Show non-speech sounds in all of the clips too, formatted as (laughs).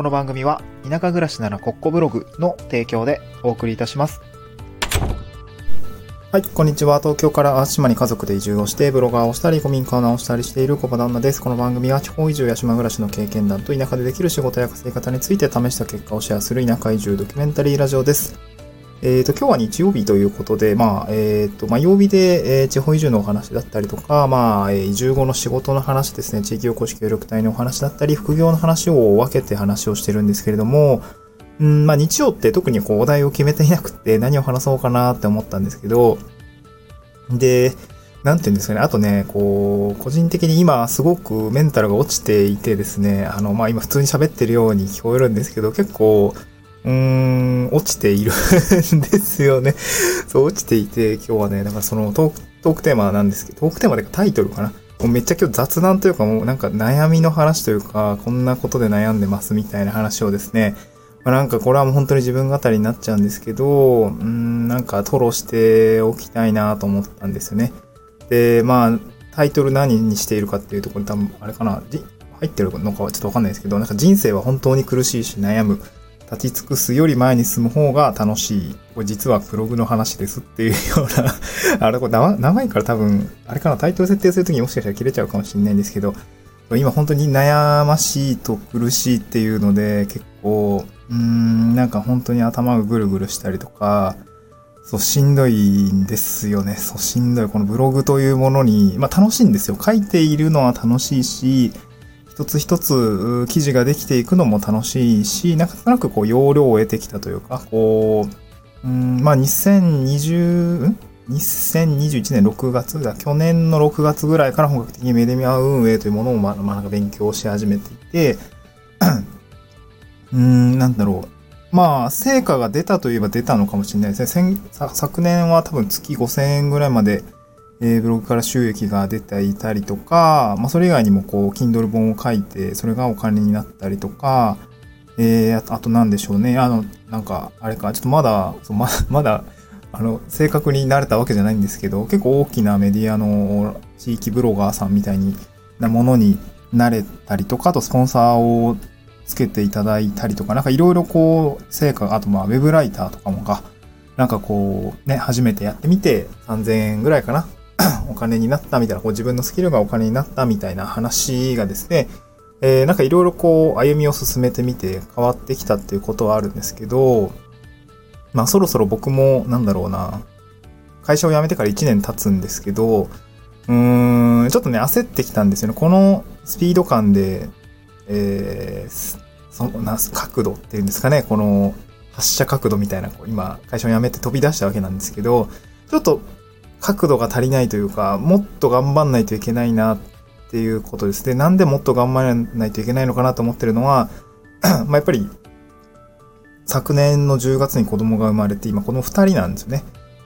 この番組は田舎暮らしならコッコブログの提供でお送りいたします。はい、こんにちは。東京から淡島に家族で移住をして、ブロガーをしたり、古民家を直したりしている小場旦那です。この番組は地方移住や島暮らしの経験談と田舎でできる仕事や稼ぎ方について試した結果をシェアする田舎移住ドキュメンタリーラジオです。えっ、と、今日は日曜日ということで、まあ、えっ、と、まあ、曜日で、えー地方移住のお話だったりとか、まあ、えー移住後の仕事の話ですね、地域おこし協力隊のお話だったり、副業の話を分けて話をしてるんですけれども、うん、まあ、日曜って特にこう、お題を決めていなくて、何を話そうかなって思ったんですけど、で、なんていうんですかね。あとね、こう、個人的に今すごくメンタルが落ちていてですね、あの、まあ、今普通に喋ってるように聞こえるんですけど、結構、うーん、落ちているんですよね。(laughs) そう、落ちていて、今日はね、だからそのトーク、トークテーマなんですけど、トークテーマでタイトルかな。もうめっちゃ今日雑談というかもうなんか悩みの話というか、こんなことで悩んでますみたいな話をですね、まあ、なんかこれはもう本当に自分語りになっちゃうんですけど、うん、なんか吐露しておきたいなと思ったんですよね。で、まあ、タイトル何にしているかっていうところ多分、あれかな、入ってるのかはちょっとわかんないですけど、なんか人生は本当に苦しいし悩む。立ち尽くすより前に進む方が楽しい。これ実はブログの話ですっていうような、(laughs) あれこれ長いから多分、あれかな、タイトル設定するときにもしかしたら切れちゃうかもしれないんですけど、今本当に悩ましいと苦しいっていうので、結構、うーん、なんか本当に頭がぐるぐるしたりとか、そう、しんどいんですよね。そう、しんどい。このブログというものに、まあ楽しいんですよ。書いているのは楽しいし、一つ一つ記事ができていくのも楽しいし、なんとなくこう、容量を得てきたというか、こう、うん、まあ2020、ん？2021年6月だ、去年の6月ぐらいから本格的にメディア運営というものをまあ、まあ、なんか勉強し始めていて、うん、なんだろう。まあ、成果が出たといえば出たのかもしれないですね。昨年は多分月5000円ぐらいまで、えーブログから収益が出ていたりとか、まあ、それ以外にもこう、Kindle 本を書いて、それがお金になったりとか、えー、あと、あとなんでしょうね。あの、なんか、あれか、ちょっとまだ、そうま (laughs) まだ、あの、正確になれたわけじゃないんですけど、結構大きなメディアの地域ブロガーさんみたいなものになれたりとか、あとスポンサーをつけていただいたりとか、なんかいろいろこう、成果が、あとまあ、ウェブライターとかもが、なんかこう、ね、初めてやってみて、3000円ぐらいかな、(clears throat) お金になったみたいな、こう自分のスキルがお金になったみたいな話がですね、えー、なんかいろいろこう、歩みを進めてみて変わってきたっていうことはあるんですけど、まあそろそろ僕も、なんだろうな、会社を辞めてから1年経つんですけど、うーん、ちょっとね、焦ってきたんですよね。このスピード感で、えー、そのな角度っていうんですかね、この発射角度みたいな、こう今、会社を辞めて飛び出したわけなんですけど、ちょっと角度が足りないというか、もっと頑張んないといけないなっていうことです。で、なんでもっと頑張らないといけないのかなと思ってるのは、(clears throat) まあやっぱり、昨年の10月に子供が生まれて、今この2人なんですよね。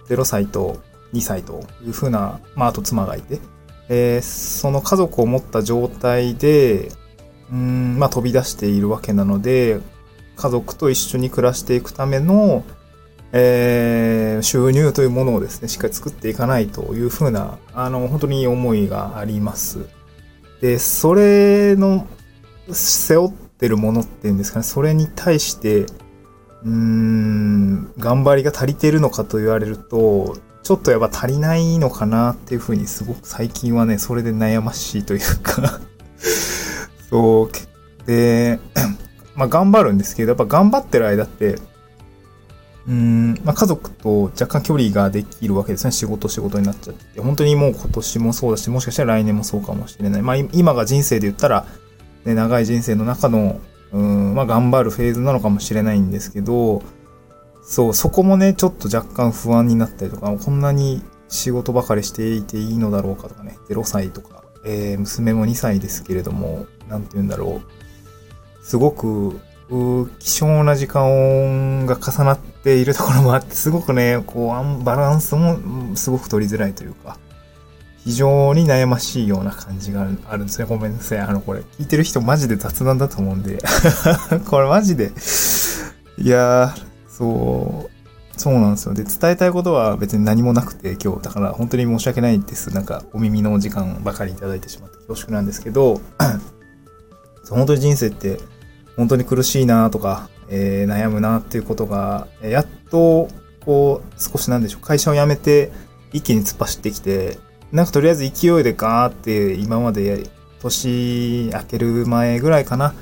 0歳と2歳というふうな、まああと妻がいて、えーその家族を持った状態で、うん、まあ飛び出しているわけなので、家族と一緒に暮らしていくための、えー収入というものをですね、しっかり作っていかないというふうな、あの、本当に思いがあります。で、それの、背負ってるものっていうんですかね、それに対して、うーん、頑張りが足りてるのかと言われると、ちょっとやっぱ足りないのかなっていうふうにすごく最近はね、それで悩ましいというかそう、で、まあ頑張るんですけど、やっぱ頑張ってる間って、うん、まあ家族と若干距離ができるわけですね。仕事仕事になっちゃって。本当にもう今年もそうだし、もしかしたら来年もそうかもしれない。まあ今が人生で言ったら、ね、長い人生の中の、うん、まあ頑張るフェーズなのかもしれないんですけど、そう、そこもね、ちょっと若干不安になったりとか、こんなに仕事ばかりしていていいのだろうかとかね、0歳とか、えー娘も2歳ですけれども、なんて言うんだろう。すごく、う希少な時間が重なってているところもあって、すごくね、こう、バランスもすごく取りづらいというか、非常に悩ましいような感じがあるんですね。ごめんなさい。あの、これ、聞いてる人マジで雑談だと思うんで、(laughs) これマジで、いやー、そう、そうなんですよ。で、伝えたいことは別に何もなくて、今日、だから本当に申し訳ないです。なんか、お耳のお時間ばかりいただいてしまって恐縮なんですけど、(clears throat) 本当に人生って、本当に苦しいなとか、えー、悩むなっていうことが、やっと、こう、少しなんでしょう、会社を辞めて、一気に突っ走ってきて、なんかとりあえず勢いでガーって今まで年明ける前ぐらいかな、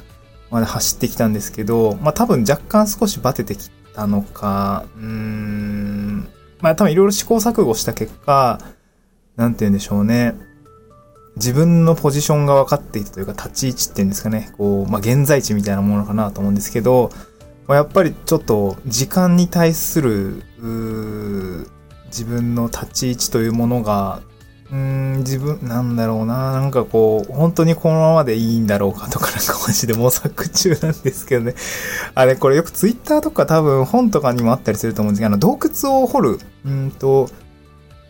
まで走ってきたんですけど、まあ多分若干少しバテてきたのか、うーん、まあ多分いろいろ試行錯誤した結果、なんて言うんでしょうね。自分のポジションが分かっていたというか、立ち位置っていうんですかね。こう、まあ現在地みたいなものかなと思うんですけど、まあ、やっぱりちょっと時間に対する、自分の立ち位置というものがうん、自分、なんだろうな。なんかこう、本当にこのままでいいんだろうかとか、なんかマジで模索中なんですけどね。(laughs) あれ、これよくツイッターとか多分本とかにもあったりすると思うんですけど、あの、洞窟を掘る、うんと、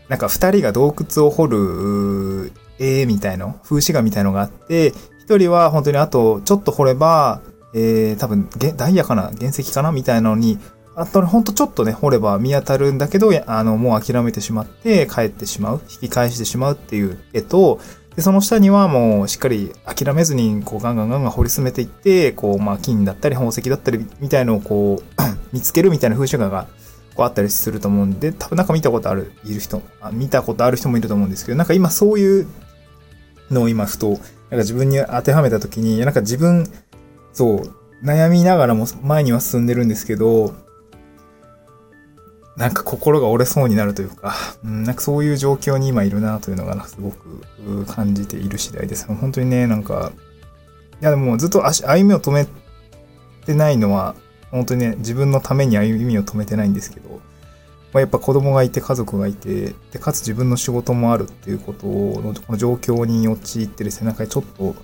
なんか二人が洞窟を掘る絵みたいな、風刺画みたいのがあって、一人は本当にあとちょっと掘れば、えー、多分、ダイヤかな？原石かな？みたいなのに、あとほんとちょっとね、掘れば見当たるんだけど、あの、もう諦めてしまって帰ってしまう、引き返してしまうっていう絵と、で、その下にはもうしっかり諦めずに、こうガンガンガンガン掘り進めていって、こう、まあ、金だったり宝石だったりみたいのをこう、(coughs) 見つけるみたいな風習画がこうあったりすると思うんで、多分なんか見たことある、いる人、あ見たことある人もいると思うんですけど、なんか今そういうのを今ふと、なんか自分に当てはめたときに、なんか自分、そう、悩みながらも前には進んでるんですけど、なんか心が折れそうになるというか、うん、なんかそういう状況に今いるなというのがすごく感じている次第です。本当にね、なんか、いやでもずっと足歩みを止めてないのは、本当にね、自分のために歩みを止めてないんですけど、まあ、やっぱ子供がいて家族がいて、で、かつ自分の仕事もあるっていうことの、この状況に陥ってる背中にちょっと、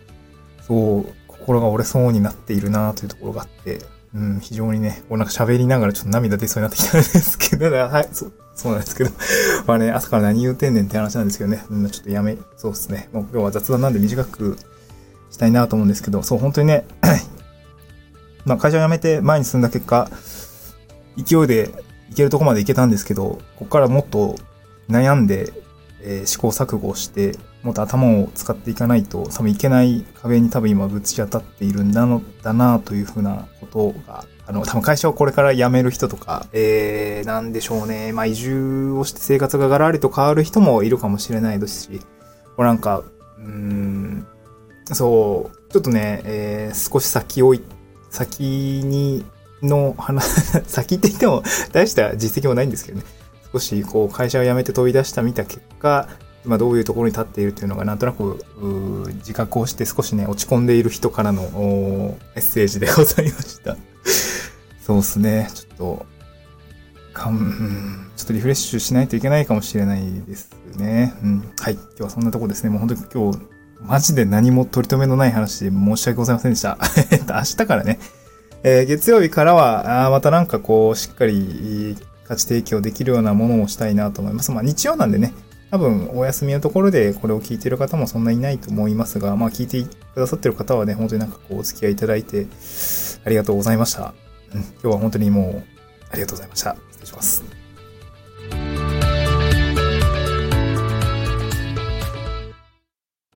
そう、心が折れそうになっているなというところがあって、うん、非常にね、こうなんか喋りながらちょっと涙出そうになってきたんですけど、(laughs) はい、そう、そうなんですけど、(laughs) まあね、朝から何言うてんねんって話なんですけどね、うん、ちょっとやめ、そうですね、もう今日は雑談なんで短くしたいなと思うんですけど、そう、本当にね、(coughs) まあ会社を辞めて前に進んだ結果、勢いで行けるとこまで行けたんですけど、ここからもっと悩んで、えー、試行錯誤して、もっと頭を使っていかないと、多分いけない壁に多分今ぶち当たっているんだの、だなというふうなことが、あの、多分会社をこれから辞める人とか、えー、なんでしょうね。まあ移住をして生活がガラリと変わる人もいるかもしれないですし、これなんか、うん、そう、ちょっとね、えー、少し先をい、先に、の話、(laughs) 先って言っても大した実績もないんですけどね。少しこう会社を辞めて飛び出した見た結果、今どういうところに立っているというのがなんとなく自覚をして少しね、落ち込んでいる人からのメッセージでございました。(laughs) そうですね。ちょっと、かん、ちょっとリフレッシュしないといけないかもしれないですね。うん。はい。今日はそんなとこですね。もう本当に今日、マジで何も取り留めのない話で申し訳ございませんでした。(laughs) 明日からね、えー、月曜日からは、あまたなんかこう、しっかり価値提供できるようなものをしたいなと思います。まあ日曜なんでね、多分お休みのところでこれを聞いている方もそんなにいないと思いますが、まあ聞いてくださってる方はね、本当になんかこうお付き合いいただいてありがとうございました。今日は本当にもうありがとうございました。失礼します。